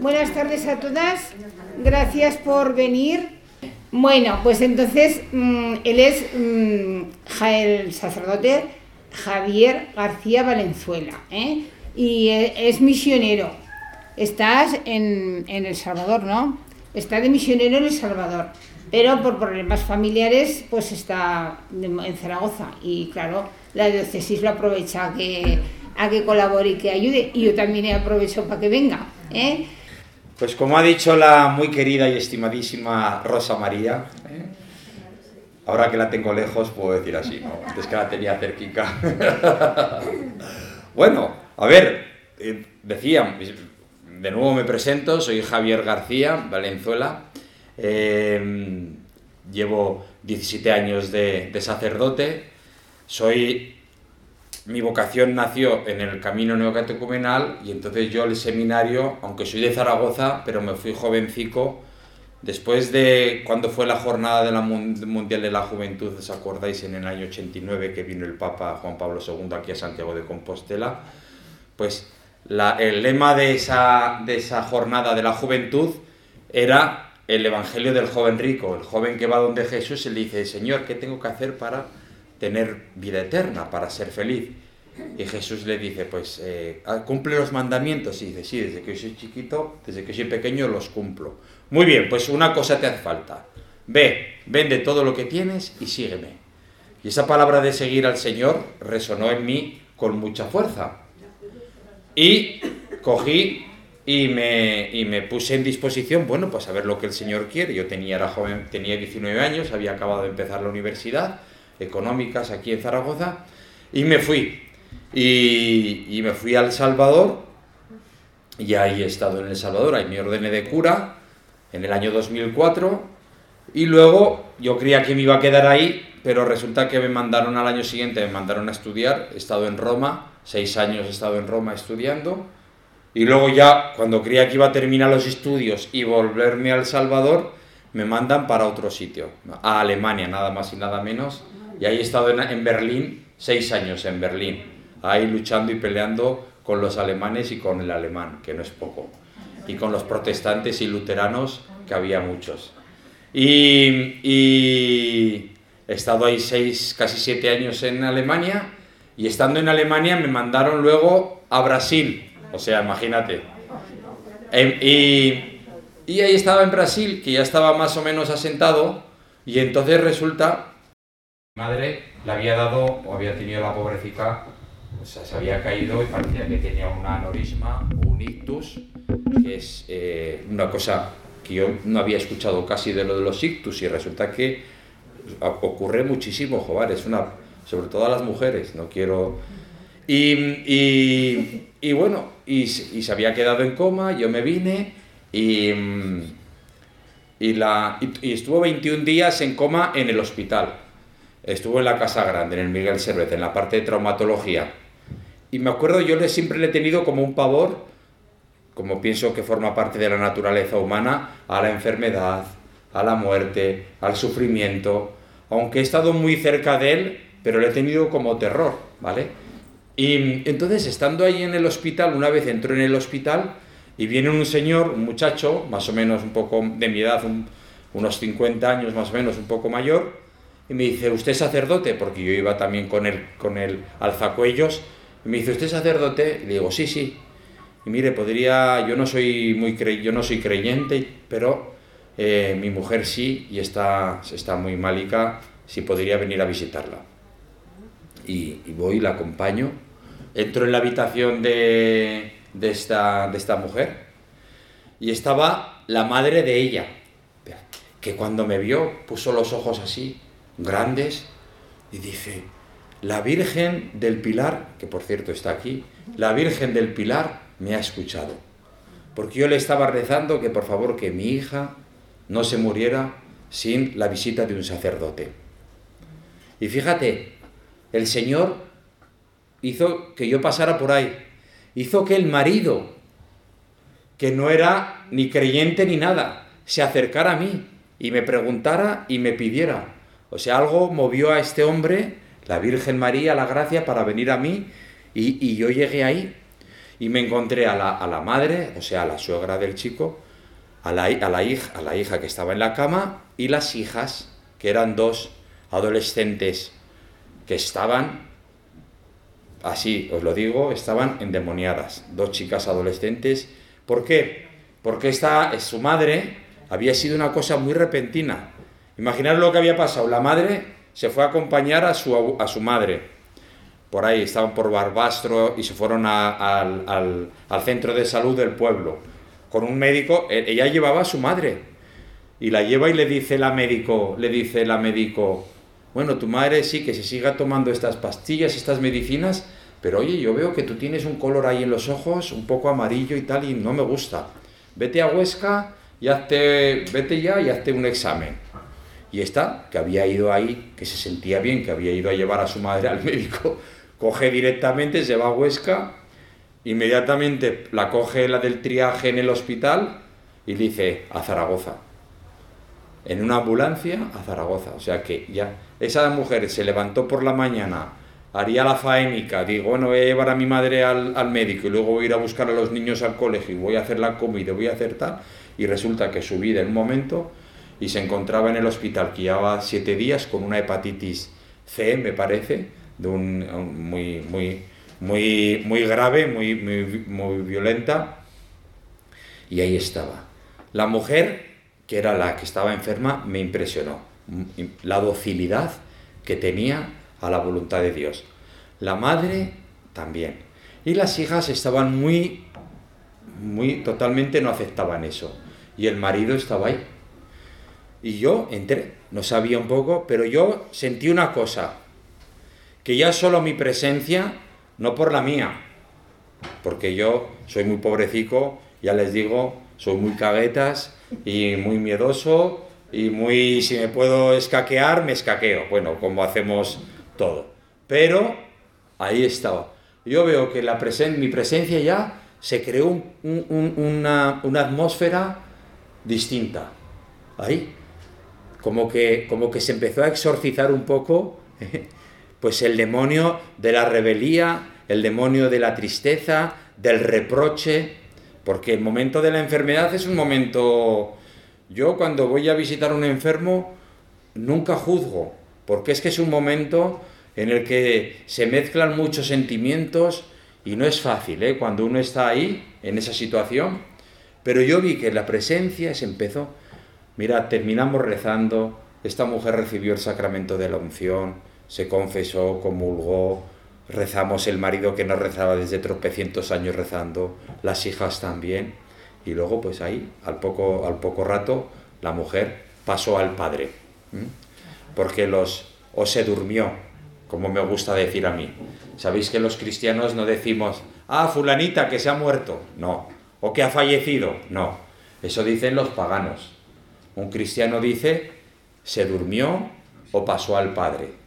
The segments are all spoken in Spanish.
Buenas tardes a todas, gracias por venir. Bueno, pues entonces mm, él es mm, el sacerdote Javier García Valenzuela ¿eh? y e, es misionero. Estás en, en El Salvador, ¿no? Está de misionero en El Salvador pero por problemas familiares pues está en Zaragoza y claro, la diócesis lo aprovecha que, a que colabore y que ayude y yo también aprovecho para que venga. ¿eh? Pues como ha dicho la muy querida y estimadísima Rosa María, ¿eh? ahora que la tengo lejos puedo decir así, ¿no? antes que la tenía cerquica. bueno, a ver, eh, decía, de nuevo me presento, soy Javier García Valenzuela Em, llevo 17 años de, sacerdote, soy mi vocación nació en el camino neocatecumenal y entonces yo el seminario, aunque soy de Zaragoza, pero me fui jovencico, después de cuando fue la jornada de la Mundial de la Juventud, ¿os acordáis? En el año 89 que vino el Papa Juan Pablo II aquí a Santiago de Compostela, pues el lema de esa, de esa jornada de la juventud era el Evangelio del joven rico, el joven que va donde Jesús y le dice, Señor, ¿qué tengo que hacer para tener vida eterna, para ser feliz? Y Jesús le dice, pues eh, ah, cumple los mandamientos. Y dice, sí, desde que yo soy chiquito, desde que soy pequeño los cumplo. Muy bien, pues una cosa te hace falta. Ve, vende todo lo que tienes y sígueme. Y esa palabra de seguir al Señor resonó en mí con mucha fuerza. Y cogí y me, y me puse en disposición, bueno, pues a ver lo que el Señor quiere. Yo tenía, era joven, tenía 19 años, había acabado de empezar la universidad, económicas aquí en Zaragoza, y me fui. Y, me fui a El Salvador, y ahí he estado en El Salvador, ahí me ordené de cura en el año 2004, y luego yo creía que me iba a quedar ahí, pero resulta que me mandaron al año siguiente, me mandaron a estudiar, he estado en Roma, seis años he estado en Roma estudiando, y luego ya, cuando creía que iba a terminar los estudios y volverme a El Salvador, me mandan para otro sitio, a Alemania, nada más y nada menos. Y ahí he estado en, Berlín, seis años en Berlín, ahí luchando y peleando con los alemanes y con el alemán, que no es poco, y con los protestantes y luteranos, que había muchos. Y, y he estado ahí seis, casi siete años en Alemania, y estando en Alemania me mandaron luego a Brasil, o sea, imagínate. Em, y, y ahí estaba en Brasil, que ya estaba más o menos asentado, y entonces resulta... Madre le había dado, o había tenido la pobrecita, o sea, se había caído y parecía que tenía un aneurisma, un ictus, que es eh, una cosa que yo no había escuchado casi de lo de los ictus, y resulta que ocurre muchísimo, joder, sobre todo a las mujeres, no quiero... Y, y, y bueno, y, se había quedado en coma, yo me vine y, y, la, y, estuvo 21 días en coma en el hospital. Estuvo en la Casa Grande, en el Miguel Servet, en la parte de traumatología. Y me acuerdo, yo le, siempre le he tenido como un pavor, como pienso que forma parte de la naturaleza humana, a la enfermedad, a la muerte, al sufrimiento. Aunque he estado muy cerca de él, pero le he tenido como terror, ¿vale? Y entonces, estando ahí en el hospital, una vez entró en el hospital y viene un señor, un muchacho, más o menos un poco de mi edad, unos 50 años más o menos, un poco mayor, y me dice, ¿usted es sacerdote? Porque yo iba también con el, con el alzacuellos. Y me dice, ¿usted es sacerdote? Y le digo, sí, sí. Y mire, podría, yo no soy muy cre, yo no soy creyente, pero eh, mi mujer sí y está, está muy malica, si podría venir a visitarla. Y, y voy, la acompaño entro en la habitación de, esta, de esta mujer y estaba la madre de ella, que cuando me vio puso los ojos así, grandes, y dice, la Virgen del Pilar, que por cierto está aquí, la Virgen del Pilar me ha escuchado, porque yo le estaba rezando que por favor que mi hija no se muriera sin la visita de un sacerdote. Y fíjate, el Señor hizo que yo pasara por ahí, hizo que el marido, que no era ni creyente ni nada, se acercara a mí y me preguntara y me pidiera. O sea, algo movió a este hombre, la Virgen María, la gracia, para venir a mí y, yo llegué ahí. y me encontré a la, madre, o sea, a la suegra del chico, a la, a, la hija, a la hija que estaba en la cama y las hijas, que eran dos adolescentes que estaban, así os lo digo, estaban endemoniadas, dos chicas adolescentes. ¿Por qué? Porque esta, su madre había sido una cosa muy repentina. Imaginar lo que había pasado. La madre se fue a acompañar a su, a su madre por ahí, estaban por Barbastro y se fueron al, al, centro de salud del pueblo. Con un médico, e, ella llevaba a su madre. Y la lleva y le dice la médico, le dice la médico, bueno, tu madre sí que se siga tomando estas pastillas, estas medicinas, pero oye, yo veo que tú tienes un color ahí en los ojos, un poco amarillo y tal, y no me gusta. Vete a Huesca y hazte, vete ya y hazte un examen. Y esta, que había ido ahí, que se sentía bien, que había ido a llevar a su madre al médico, coge directamente, se va a Huesca, inmediatamente la coge la del triaje en el hospital y dice a Zaragoza. En una ambulancia a Zaragoza. O sea que ya esa mujer se levantó por la mañana, haría la faénica, digo, bueno, voy a llevar a mi madre al, al médico y luego voy a ir a buscar a los niños al colegio y voy a hacer la comida, voy a hacer tal. Y resulta que su vida en un momento y se encontraba en el hospital que llevaba siete días con una hepatitis C, me parece, de un, muy, muy, muy, muy grave, muy, muy, violenta, y ahí estaba. La mujer, que era la que estaba enferma, me impresionó. La docilidad que tenía a la voluntad de Dios. La madre también. Y las hijas estaban muy, muy, totalmente no aceptaban eso. Y el marido estaba ahí. Y yo entré, no sabía un poco, pero yo sentí una cosa, que ya solo mi presencia, no por la mía, porque yo soy muy pobrecico, ya les digo, soy muy caguetas y muy miedoso y muy, si me puedo escaquear, me escaqueo, bueno, como hacemos todo. Pero ahí estaba. Yo veo que la presen mi presencia ya se creó una, una, atmósfera distinta. Ahí. Como que, como que se empezó a exorcizar un poco pues el demonio de la rebelía, el demonio de la tristeza, del reproche, porque el momento de la enfermedad es un momento... Yo cuando voy a visitar un enfermo nunca juzgo, porque es que es un momento en el que se mezclan muchos sentimientos y no es fácil, ¿eh? cuando uno está ahí, en esa situación. Pero yo vi que la presencia se empezó. Mira, terminamos rezando, esta mujer recibió el sacramento de la unción, se confesó, comulgó, rezamos el marido que no rezaba desde tropecientos años rezando, las hijas también, y luego pues ahí, al poco, al poco rato, la mujer pasó al padre, porque los, o se durmió, como me gusta decir a mí. Sabéis que los cristianos no decimos, ah, fulanita que se ha muerto, no, o que ha fallecido, no, eso dicen los paganos. Un cristiano dice, se durmió o pasó al Padre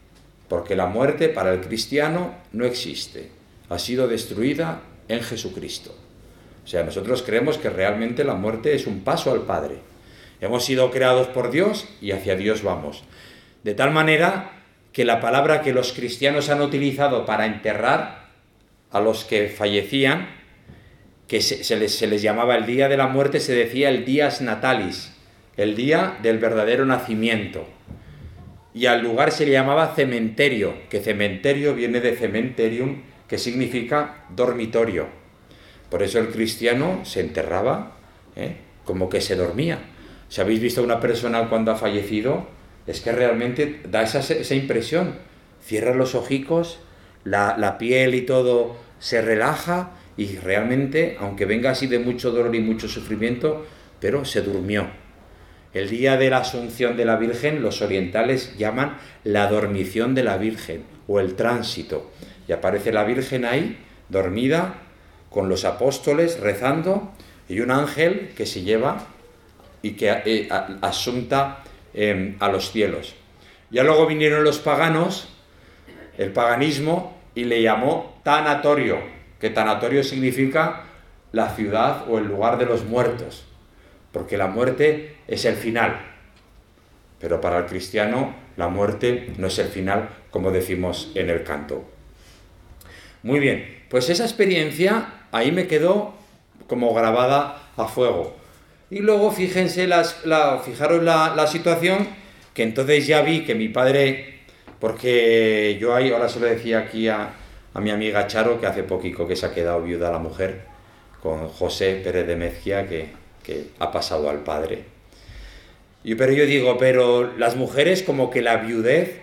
porque la muerte para el cristiano no existe, ha sido destruida en Jesucristo. O sea, nosotros creemos que realmente la muerte es un paso al Padre. Hemos sido creados por Dios y hacia Dios vamos. De tal manera que la palabra que los cristianos han utilizado para enterrar a los que fallecían, que se, les, les llamaba el día de la muerte, se decía el dias natalis, el día del verdadero nacimiento y al lugar se le llamaba cementerio, que cementerio viene de cementerium, que significa dormitorio. Por eso el cristiano se enterraba ¿eh? como que se dormía. Si habéis visto a una persona cuando ha fallecido, es que realmente da esa, esa impresión. Cierra los ojicos, la, la piel y todo se relaja y realmente, aunque venga así de mucho dolor y mucho sufrimiento, pero se durmió. El día de la Asunción de la Virgen los orientales llaman la dormición de la Virgen o el tránsito. Y aparece la Virgen ahí, dormida, con los apóstoles rezando y un ángel que se lleva y que eh, asunta em, a los cielos. Ya luego vinieron los paganos, el paganismo, y le llamó tanatorio, que tanatorio significa la ciudad o el lugar de los muertos porque la muerte es el final. Pero para el cristiano la muerte no es el final, como decimos en el canto. Muy bien, pues esa experiencia ahí me quedó como grabada a fuego. Y luego fíjense, las, la, fijaros la, la situación, que entonces ya vi que mi padre, porque yo ahí, ahora se lo decía aquí a, a mi amiga Charo, que hace poquito que se ha quedado viuda la mujer, con José Pérez de Mezquia, que, que ha pasado al padre. Pero yo digo, pero las mujeres como que la viudez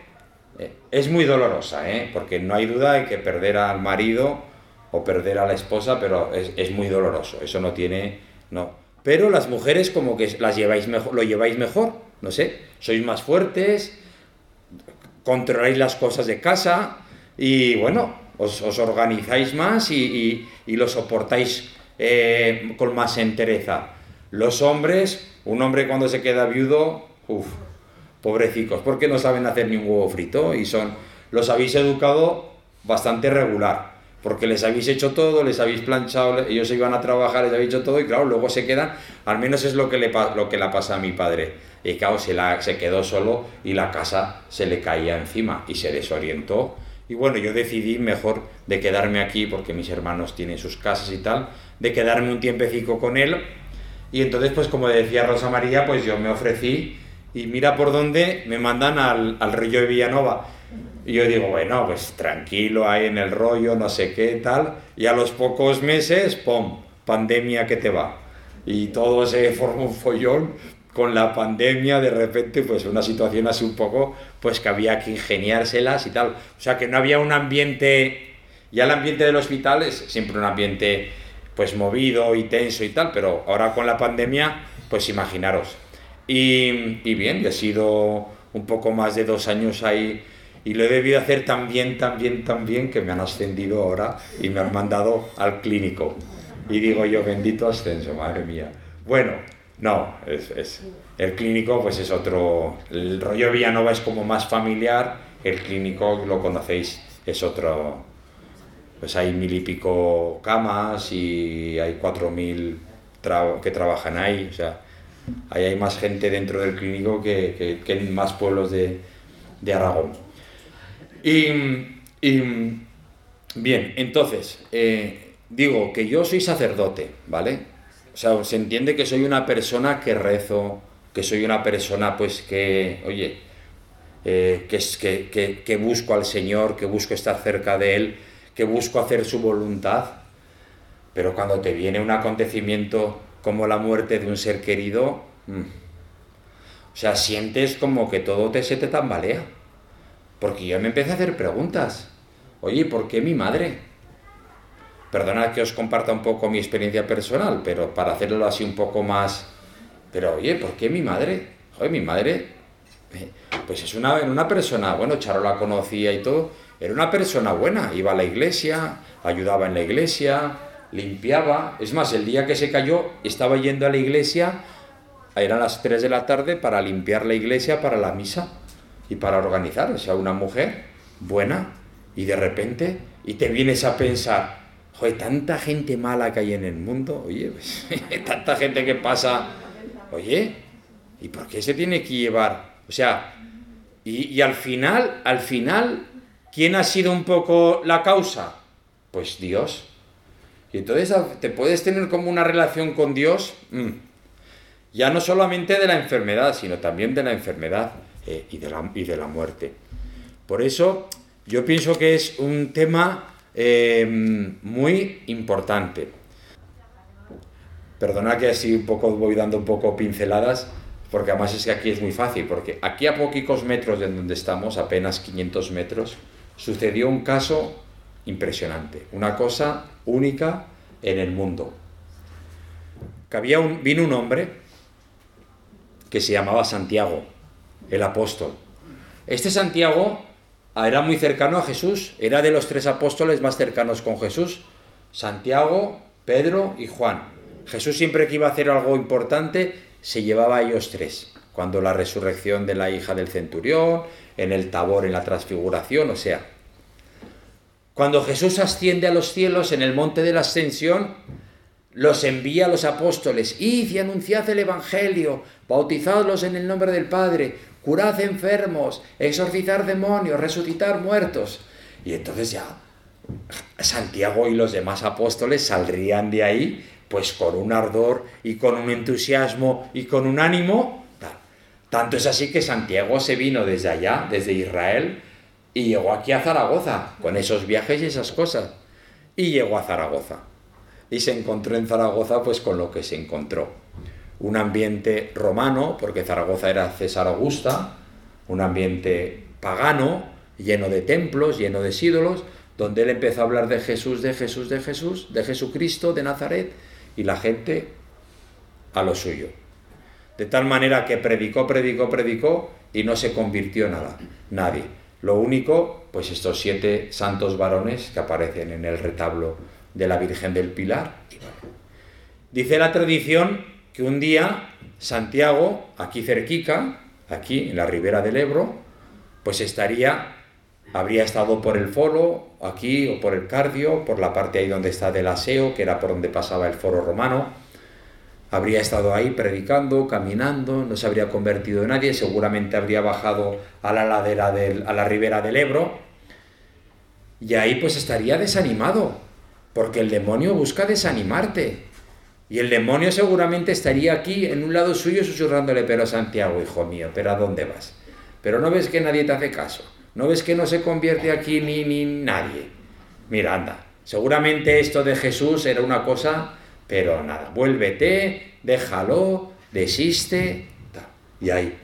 eh, es muy dolorosa, ¿eh? porque no hay duda de que perder al marido o perder a la esposa, pero es, es, muy doloroso, eso no tiene, no. Pero las mujeres como que las lleváis mejor, lo lleváis mejor, no sé, sois más fuertes, controláis las cosas de casa y bueno, os, os organizáis más y, y, y lo soportáis eh, con más entereza. Los hombres, un hombre cuando se queda viudo, uff, pobrecicos, porque no saben hacer ni un huevo frito y son, los habéis educado bastante regular, porque les habéis hecho todo, les habéis planchado, ellos iban a trabajar, les habéis hecho todo y claro, luego se quedan, al menos es lo que le, lo que le pasa a mi padre. Y claro, se, la, se quedó solo y la casa se le caía encima y se desorientó. Y bueno, yo decidí mejor de quedarme aquí porque mis hermanos tienen sus casas y tal, de quedarme un tiempecico con él. Y entonces, pues como decía Rosa María, pues yo me ofrecí y mira por dónde me mandan al, al rollo de Villanova. Y yo digo, bueno, pues tranquilo ahí en el rollo, no sé qué, tal. Y a los pocos meses, ¡pum! Pandemia que te va. Y todo se forma un follón con la pandemia, de repente, pues una situación así un poco, pues que había que ingeniárselas y tal. O sea, que no había un ambiente, ya el ambiente del hospital es siempre un ambiente, pues movido y tenso y tal, pero ahora con la pandemia, pues imaginaros. Y, y bien, he sido un poco más de dos años ahí y lo he debido hacer tan bien, tan bien, tan bien que me han ascendido ahora y me han mandado al clínico. Y digo yo, bendito ascenso, madre mía. Bueno, no, es, es, el clínico pues es otro, el rollo Villanova es como más familiar, el clínico lo conocéis, es otro, pues hay mil y pico camas y hay cuatro mil que trabajan ahí, o sea, ahí hay más gente dentro del clínico que, que, en más pueblos de, de Aragón. Y, y, bien, entonces, eh, digo que yo soy sacerdote, ¿vale? O sea, se entiende que soy una persona que rezo, que soy una persona pues que, oye, eh, que, que, que busco al Señor, que busco estar cerca de Él, que busco hacer su voluntad. Pero cuando te viene un acontecimiento como la muerte de un ser querido, mmm, o sea, sientes como que todo te, se te tambalea. Porque yo me empecé a hacer preguntas. Oye, ¿por qué mi madre? Perdonad que os comparta un poco mi experiencia personal, pero para hacerlo así un poco más... Pero oye, ¿por qué mi madre? Joder, mi madre, eh, pues es una, una persona, bueno, Charo la conocía y todo, era una persona buena, iba a la iglesia, ayudaba en la iglesia, limpiaba. Es más, el día que se cayó, estaba yendo a la iglesia, eran las 3 de la tarde, para limpiar la iglesia para la misa y para organizar. O sea, una mujer buena y de repente, y te vienes a pensar, joder, tanta gente mala que hay en el mundo, oye, pues, tanta gente que pasa, oye, ¿y por qué se tiene que llevar? O sea, y, y, al final, al final, ¿quién ha sido un poco la causa? Pues Dios. Y entonces te puedes tener como una relación con Dios, mmm, ya no solamente de la enfermedad, sino también de la enfermedad eh, y, de la, y de la muerte. Por eso yo pienso que es un tema eh, muy importante. Perdona que así un poco voy dando un poco pinceladas, porque además es que aquí es muy fácil, porque aquí a poquitos metros de donde estamos, apenas 500 metros, sucedió un caso impresionante, una cosa única en el mundo. Que había un, vino un hombre que se llamaba Santiago, el apóstol. Este Santiago era muy cercano a Jesús, era de los tres apóstoles más cercanos con Jesús, Santiago, Pedro y Juan. Jesús siempre que iba a hacer algo importante se llevaba a ellos tres, cuando la resurrección de la hija del centurión, en el tabor, en la transfiguración, o sea. Cuando Jesús asciende a los cielos en el monte de la ascensión, los envía a los apóstoles, id y anunciad el Evangelio, bautizadlos en el nombre del Padre, curad enfermos, exorcizar demonios, resucitar muertos. Y entonces ya, Santiago y los demás apóstoles saldrían de ahí pues con un ardor y con un entusiasmo y con un ánimo. Tanto es así que Santiago se vino desde allá, desde Israel, y llegó aquí a Zaragoza, con esos viajes y esas cosas. Y llegó a Zaragoza. Y se encontró en Zaragoza pues con lo que se encontró. Un ambiente romano, porque Zaragoza era César Augusta, un ambiente pagano, lleno de templos, lleno de ídolos, donde él empezó a hablar de Jesús, de Jesús, de Jesús, de Jesucristo, de Nazaret, y la gente a lo suyo. De tal manera que predicó, predicó, predicó y no se convirtió nada, nadie. Lo único, pues estos siete santos varones que aparecen en el retablo de la Virgen del Pilar. Dice la tradición que un día Santiago, aquí cerquica, aquí en la ribera del Ebro, pues estaría, habría estado por el foro, aquí, o por el cardio, por la parte ahí donde está del aseo, que era por donde pasaba el foro romano, habría estado ahí predicando, caminando, no se habría convertido en nadie, seguramente habría bajado a la ladera del, a la ribera del Ebro, y ahí pues estaría desanimado, porque el demonio busca desanimarte. Y el demonio seguramente estaría aquí en un lado suyo susurrándole, pero Santiago, hijo mío, pero ¿a dónde vas? Pero no ves que nadie te hace caso, no ves que no se convierte aquí ni, ni nadie. Mira, anda, seguramente esto de Jesús era una cosa pero nada, vuélvete, déjalo, desiste, y ahí,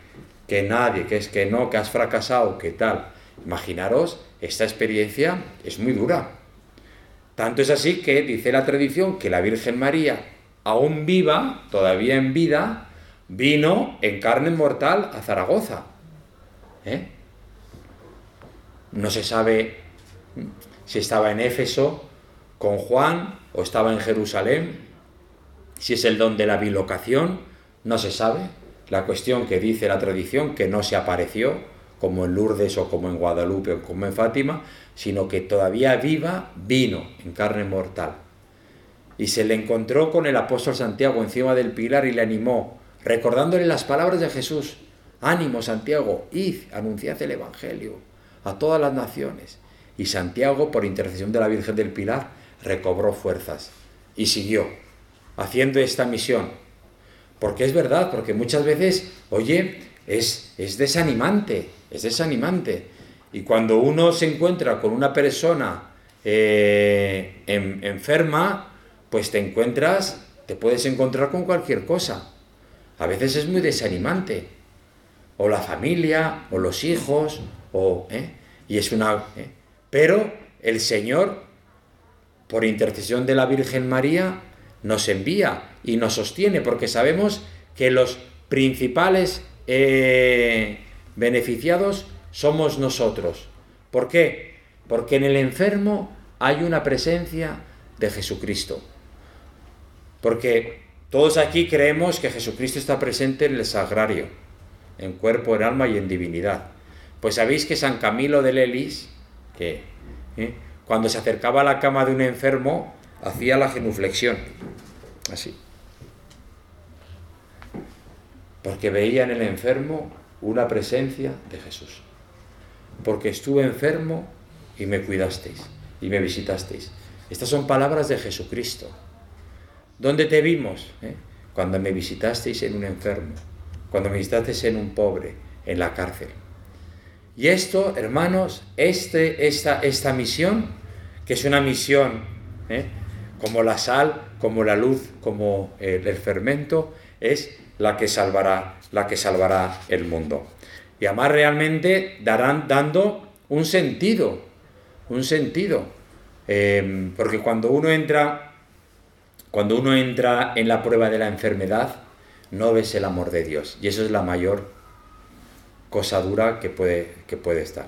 que nadie, que es que no, que has fracasado, que tal. Imaginaros, esta experiencia es muy dura. Tanto es así que dice la tradición que la Virgen María, aún viva, todavía en vida, vino en carne mortal a Zaragoza. ¿Eh? No se sabe si estaba en Éfeso con Juan o estaba en Jerusalén, si es el don de la bilocación, no se sabe. La cuestión que dice la tradición, que no se apareció, como en Lourdes o como en Guadalupe o como en Fátima, sino que todavía viva vino en carne mortal. Y se le encontró con el apóstol Santiago encima del pilar y le animó, recordándole las palabras de Jesús. Ánimo, Santiago, id, anunciad el Evangelio a todas las naciones. Y Santiago, por intercesión de la Virgen del Pilar, recobró fuerzas y siguió haciendo esta misión. Porque es verdad, porque muchas veces, oye, es, es desanimante, es desanimante. Y cuando uno se encuentra con una persona eh, enferma, pues te encuentras, te puedes encontrar con cualquier cosa. A veces es muy desanimante. O la familia, o los hijos, o... ¿eh? Y es una... ¿eh? Pero el Señor, por intercesión de la Virgen María, nos envía y nos sostiene, porque sabemos que los principales eh, beneficiados somos nosotros. ¿Por qué? Porque en el enfermo hay una presencia de Jesucristo. Porque todos aquí creemos que Jesucristo está presente en el sagrario, en cuerpo, en alma y en divinidad. Pues sabéis que San Camilo de Lelis, que ¿eh? cuando se acercaba a la cama de un enfermo, hacía la genuflexión, así. Porque veía en el enfermo una presencia de Jesús. Porque estuve enfermo y me cuidasteis y me visitasteis. Estas son palabras de Jesucristo. ¿Dónde te vimos? Eh? Cuando me visitasteis en un enfermo, cuando me visitasteis en un pobre, en la cárcel. Y esto, hermanos, este, esta, esta misión, que es una misión ¿eh? Como la sal, como la luz, como el fermento, es la que salvará, la que salvará el mundo. Y además realmente darán dando un sentido, un sentido. Em, porque cuando uno entra, cuando uno entra en la prueba de la enfermedad, no ves el amor de Dios. Y eso es la mayor cosa dura que puede, que puede estar.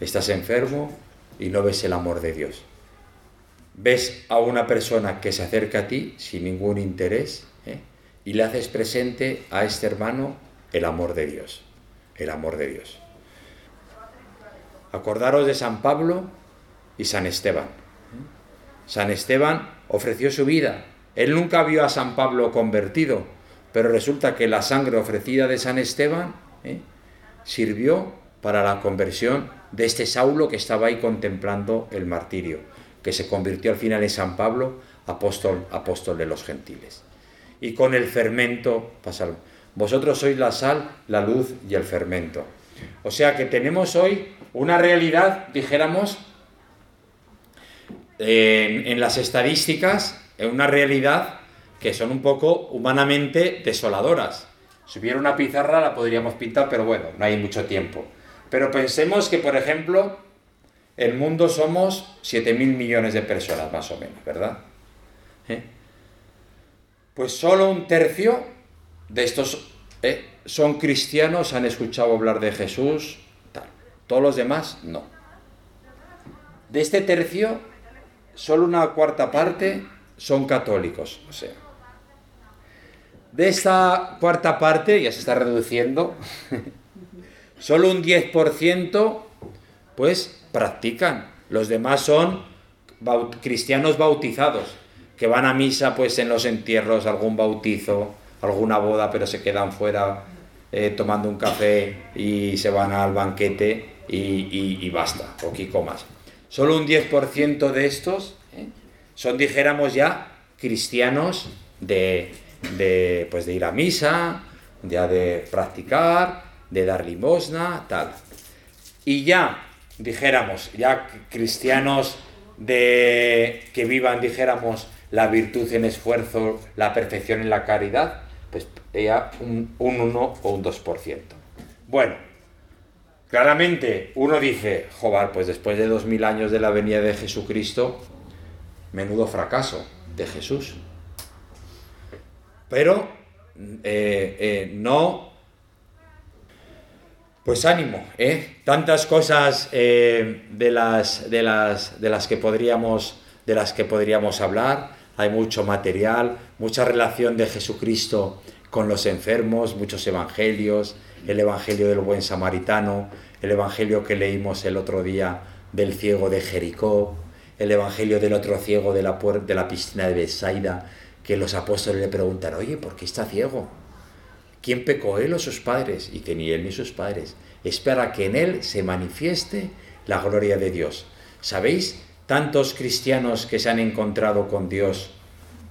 Estás enfermo y no ves el amor de Dios ves a una persona que se acerca a ti sin ningún interés ¿eh? y le haces presente a este hermano el amor de Dios, el amor de Dios. Acordaros de San Pablo y San Esteban. ¿eh? San Esteban ofreció su vida. Él nunca vio a San Pablo convertido, pero resulta que la sangre ofrecida de San Esteban ¿eh? sirvió para la conversión de este Saulo que estaba ahí contemplando el martirio que se convirtió al final en San Pablo, apóstol, apóstol de los gentiles. Y con el fermento pasa. Vosotros sois la sal, la luz y el fermento. O sea que tenemos hoy una realidad, dijéramos, en, las estadísticas, en una realidad que son un poco humanamente desoladoras. Si hubiera una pizarra la podríamos pintar, pero bueno, no hay mucho tiempo. Pero pensemos que, por ejemplo, el mundo somos 7.000 millones de personas, más o menos, ¿verdad? ¿Eh? Pues solo un tercio de estos ¿eh? son cristianos, han escuchado hablar de Jesús, tal. Todos los demás, no. De este tercio, solo una cuarta parte son católicos, o sea. De esta cuarta parte, ya se está reduciendo, solo un 10% pues practican. Los demás son cristianos bautizados, que van a misa pues en los entierros, algún bautizo, alguna boda, pero se quedan fuera eh, tomando un café y se van al banquete y, basta, poquito más. Solo un 10% de estos ¿eh? son, dijéramos ya, cristianos de, de, pues de ir a misa, ya de practicar, de dar limosna, tal. Y ya, dijéramos, ya cristianos de que vivan, dijéramos, la virtud en esfuerzo, la perfección en la caridad, pues ya un, un 1 o un 2%. Bueno, claramente uno dice, joder, pues después de 2000 años de la venida de Jesucristo, menudo fracaso de Jesús. Pero eh, eh, no... Pues ánimo, ¿eh? Tantas cosas eh, de, las, de, las, de, las que podríamos, de las que podríamos hablar. Hay mucho material, mucha relación de Jesucristo con los enfermos, muchos evangelios, el evangelio del buen samaritano, el evangelio que leímos el otro día del ciego de Jericó, el evangelio del otro ciego de la, de la piscina de Besaida, que los apóstoles le preguntan, oye, ¿por qué está ciego? ¿Quién pecó, él o sus padres? Y que ni él ni sus padres. Espera que en él se manifieste la gloria de Dios. ¿Sabéis tantos cristianos que se han encontrado con Dios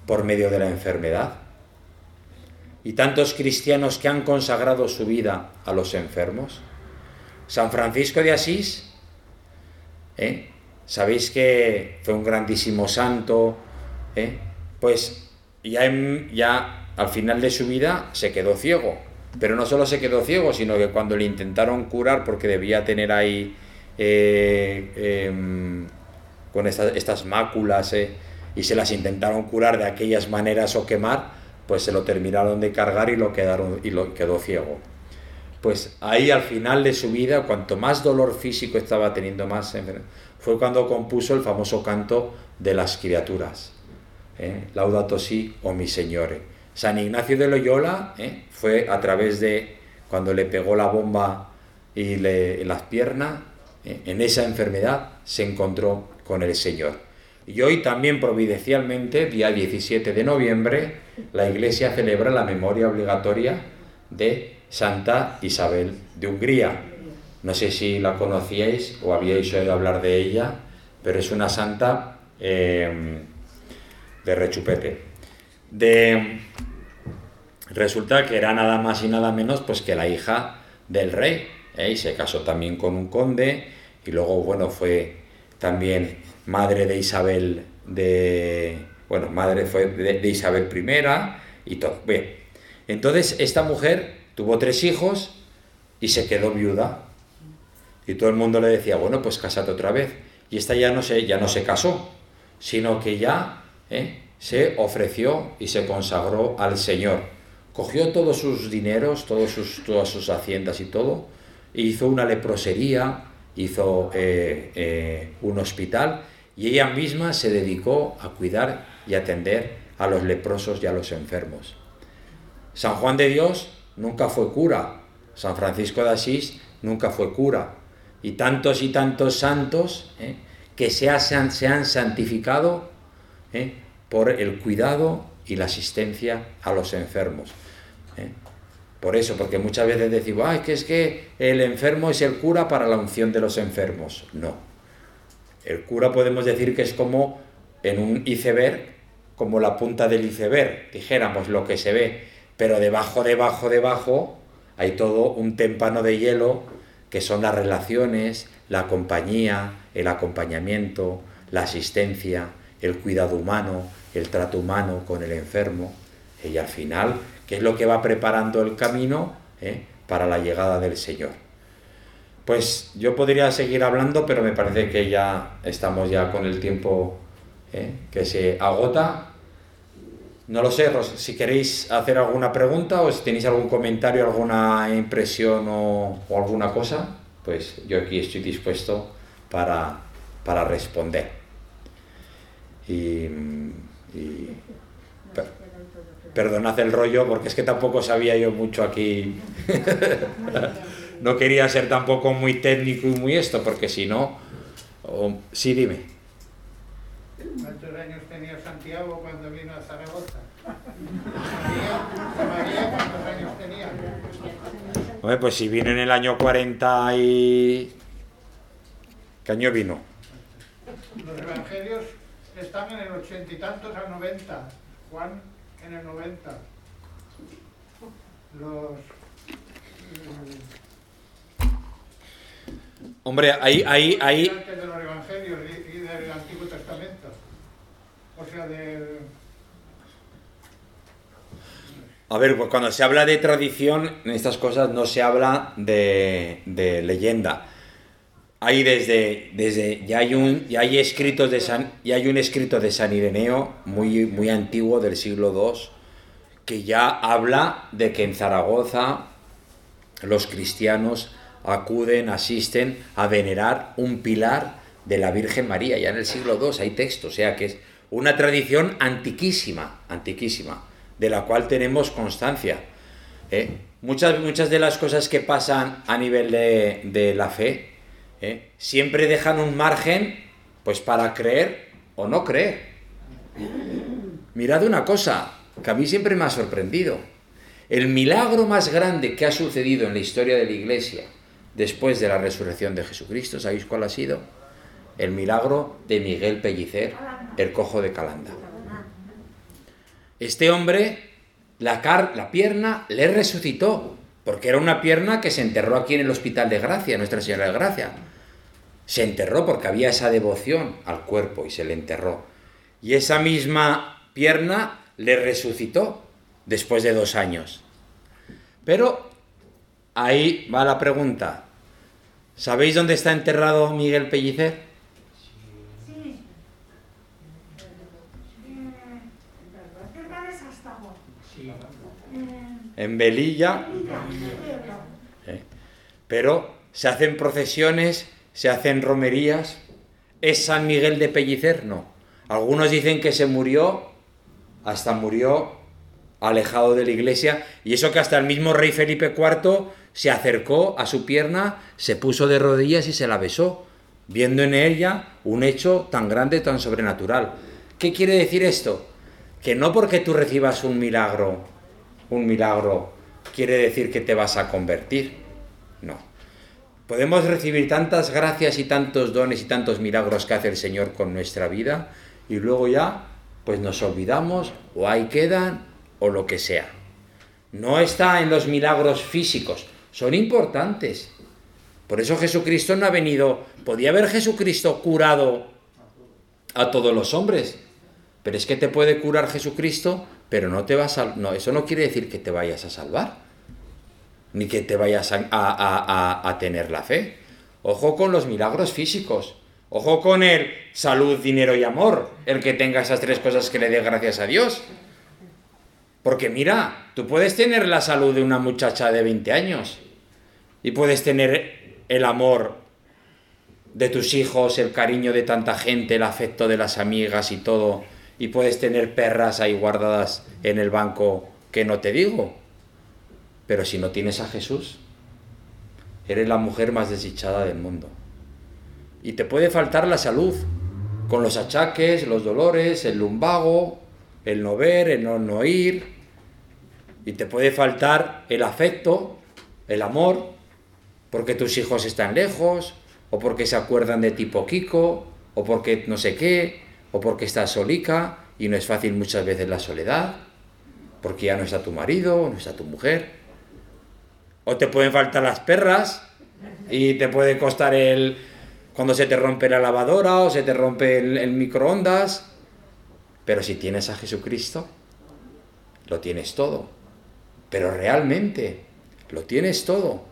por medio de la enfermedad? ¿Y tantos cristianos que han consagrado su vida a los enfermos? San Francisco de Asís, ¿eh? ¿sabéis que fue un grandísimo santo? ¿eh? Pues ya, ya al final de su vida se quedó ciego. Pero no solo se quedó ciego, sino que cuando le intentaron curar porque debía tener ahí eh, em, con estas máculas eh, y se las intentaron curar de aquellas maneras o quemar, pues se lo terminaron de cargar y lo, quedaron, y lo quedó ciego. Pues ahí al final de su vida, cuanto más dolor físico estaba teniendo, más fue cuando compuso el famoso canto de las criaturas ¿eh? Laudato Si o mi Señore. San Ignacio de Loyola ¿eh? fue a través de cuando le pegó la bomba y le, en las piernas, ¿eh? en esa enfermedad se encontró con el Señor. Y hoy también providencialmente, día 17 de noviembre, la Iglesia celebra la memoria obligatoria de Santa Isabel de Hungría. No sé si la conocíais o habíais oído hablar de ella, pero es una santa de rechupete. De, resulta que era nada más y nada menos pues que la hija del rey, ¿eh? y se casó también con un conde, y luego, bueno, fue también madre de Isabel de... Bueno, madre fue de, Isabel I y todo. Bien, entonces esta mujer tuvo tres hijos y se quedó viuda. Y todo el mundo le decía, bueno, pues cásate otra vez. Y esta ya no se, ya no se casó, sino que ya ¿eh? Se ofreció y se consagró al Señor. Cogió todos sus dineros, todos sus, todas sus haciendas y todo, e hizo una leprosería, hizo eh, eh, un hospital y ella misma se dedicó a cuidar y atender a los leprosos y a los enfermos. San Juan de Dios nunca fue cura, San Francisco de Asís nunca fue cura, y tantos y tantos santos que se, se han santificado ¿eh? Por el cuidado y la asistencia a los enfermos. ¿eh? Por eso, porque muchas veces decimos, que es que el enfermo es el cura para la unción de los enfermos. No. El cura podemos decir que es como en un iceberg, como la punta del iceberg, dijéramos lo que se ve, pero debajo, debajo, debajo hay todo un témpano de hielo que son las relaciones, la compañía, el acompañamiento, la asistencia, el cuidado humano, el trato humano con el enfermo, y al final, que es lo que va preparando el camino ¿eh? para la llegada del Señor. Pues yo podría seguir hablando, pero me parece que ya estamos ya con el tiempo ¿eh? que se agota. No lo sé, si queréis hacer alguna pregunta o si tenéis algún comentario, alguna impresión o, alguna cosa, pues yo aquí estoy dispuesto para, para responder. Y, perdonad el rollo porque es que tampoco sabía yo mucho aquí. no quería ser tampoco muy técnico y muy esto, porque si no... sí, dime. ¿Cuántos años tenía Santiago cuando vino a Zaragoza? María, María ¿cuántos años tenía? Hombre, pues si vino en el año 40 y... ¿Qué año vino? Los evangelios están en el ochenta y tantos al 90. Juan en el 90. Los... Hombre, ahí, ahí, ahí... de los evangelios y del Antiguo Testamento. O sea, del... A ver, pues cuando se habla de tradición, en estas cosas no se habla de, de leyenda. Hay desde, desde ya hay un ya hay escritos de San ya hay un escrito de San Ireneo muy muy antiguo del siglo II que ya habla de que en Zaragoza los cristianos acuden, asisten a venerar un pilar de la Virgen María. Ya en el siglo II hay texto, o sea que es una tradición antiquísima, antiquísima, de la cual tenemos constancia. ¿eh? Muchas, muchas de las cosas que pasan a nivel de, la fe ¿eh? siempre dejan un margen pues para creer o no creer. Mirad una cosa que a mí siempre me ha sorprendido. El milagro más grande que ha sucedido en la historia de la Iglesia después de la resurrección de Jesucristo, ¿sabéis cuál ha sido? El milagro de Miguel Pellicer, el cojo de Calanda. Este hombre, la, la pierna le resucitó, porque era una pierna que se enterró aquí en el Hospital de Gracia, Nuestra Señora de Gracia. Se enterró porque había esa devoción al cuerpo y se le enterró. Y esa misma pierna le resucitó después de dos años. Pero Ahí va la pregunta. ¿Sabéis dónde está enterrado Miguel Pellicer? En Velilla. Eh. Pero se hacen procesiones, se hacen romerías. ¿Es San Miguel de Pellicer? No. Algunos dicen que se murió, hasta murió alejado de la iglesia, y eso que hasta el mismo rey Felipe IV se acercó a su pierna, se puso de rodillas y se la besó, viendo en ella un hecho tan grande, tan sobrenatural. ¿Qué quiere decir esto? Que no porque tú recibas un milagro, un milagro, quiere decir que te vas a convertir. No. Podemos recibir tantas gracias y tantos dones y tantos milagros que hace el Señor con nuestra vida y luego ya pues nos olvidamos o ahí quedan o lo que sea. No está en los milagros físicos, son importantes. Por eso Jesucristo no ha venido, podía haber Jesucristo curado a todos los hombres, pero es que te puede curar Jesucristo, pero no te vas a, no, eso no quiere decir que te vayas a salvar, ni que te vayas a, a tener la fe. Ojo con los milagros físicos, ojo con el salud, dinero y amor, el que tenga esas tres cosas que le dé gracias a Dios. Porque mira, tú puedes tener la salud de una muchacha de 20 años y puedes tener el amor de tus hijos, el cariño de tanta gente, el afecto de las amigas y todo, y puedes tener perras ahí guardadas en el banco que no te digo. Pero si no tienes a Jesús, eres la mujer más desdichada del mundo. Y te puede faltar la salud, con los achaques, los dolores, el lumbago, el no ver, el no oír, y te puede faltar el afecto, el amor, porque tus hijos están lejos, o porque se acuerdan de ti poquito, o porque no sé qué, o porque estás solica y no es fácil muchas veces la soledad, porque ya no está tu marido, no está tu mujer, o te pueden faltar las perras y te puede costar el cuando se te rompe la lavadora o se te rompe el, el microondas, pero si tienes a Jesucristo, lo tienes todo, pero realmente lo tienes todo.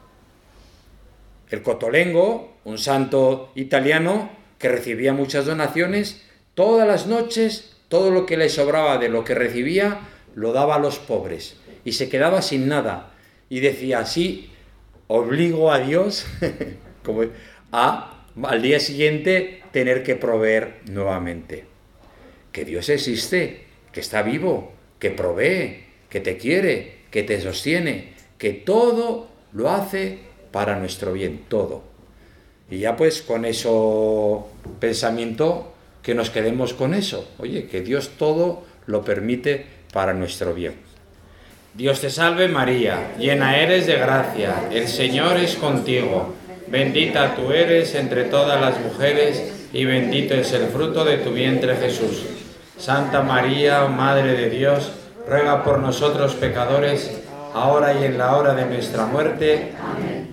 El Cotolengo, un santo italiano que recibía muchas donaciones, todas las noches todo lo que le sobraba de lo que recibía lo daba a los pobres y se quedaba sin nada. Y decía así, obligo a Dios como a al día siguiente tener que proveer nuevamente. Que Dios existe, que está vivo, que provee, que te quiere, que te sostiene, que todo lo hace para nuestro bien, todo. Y ya pues con eso pensamiento que nos quedemos con eso. Oye, que Dios todo lo permite para nuestro bien. Dios te salve María, llena eres de gracia, el Señor es contigo, bendita tú eres entre todas las mujeres y bendito es el fruto de tu vientre Jesús. Santa María, Madre de Dios, ruega por nosotros pecadores, ahora y en la hora de nuestra muerte.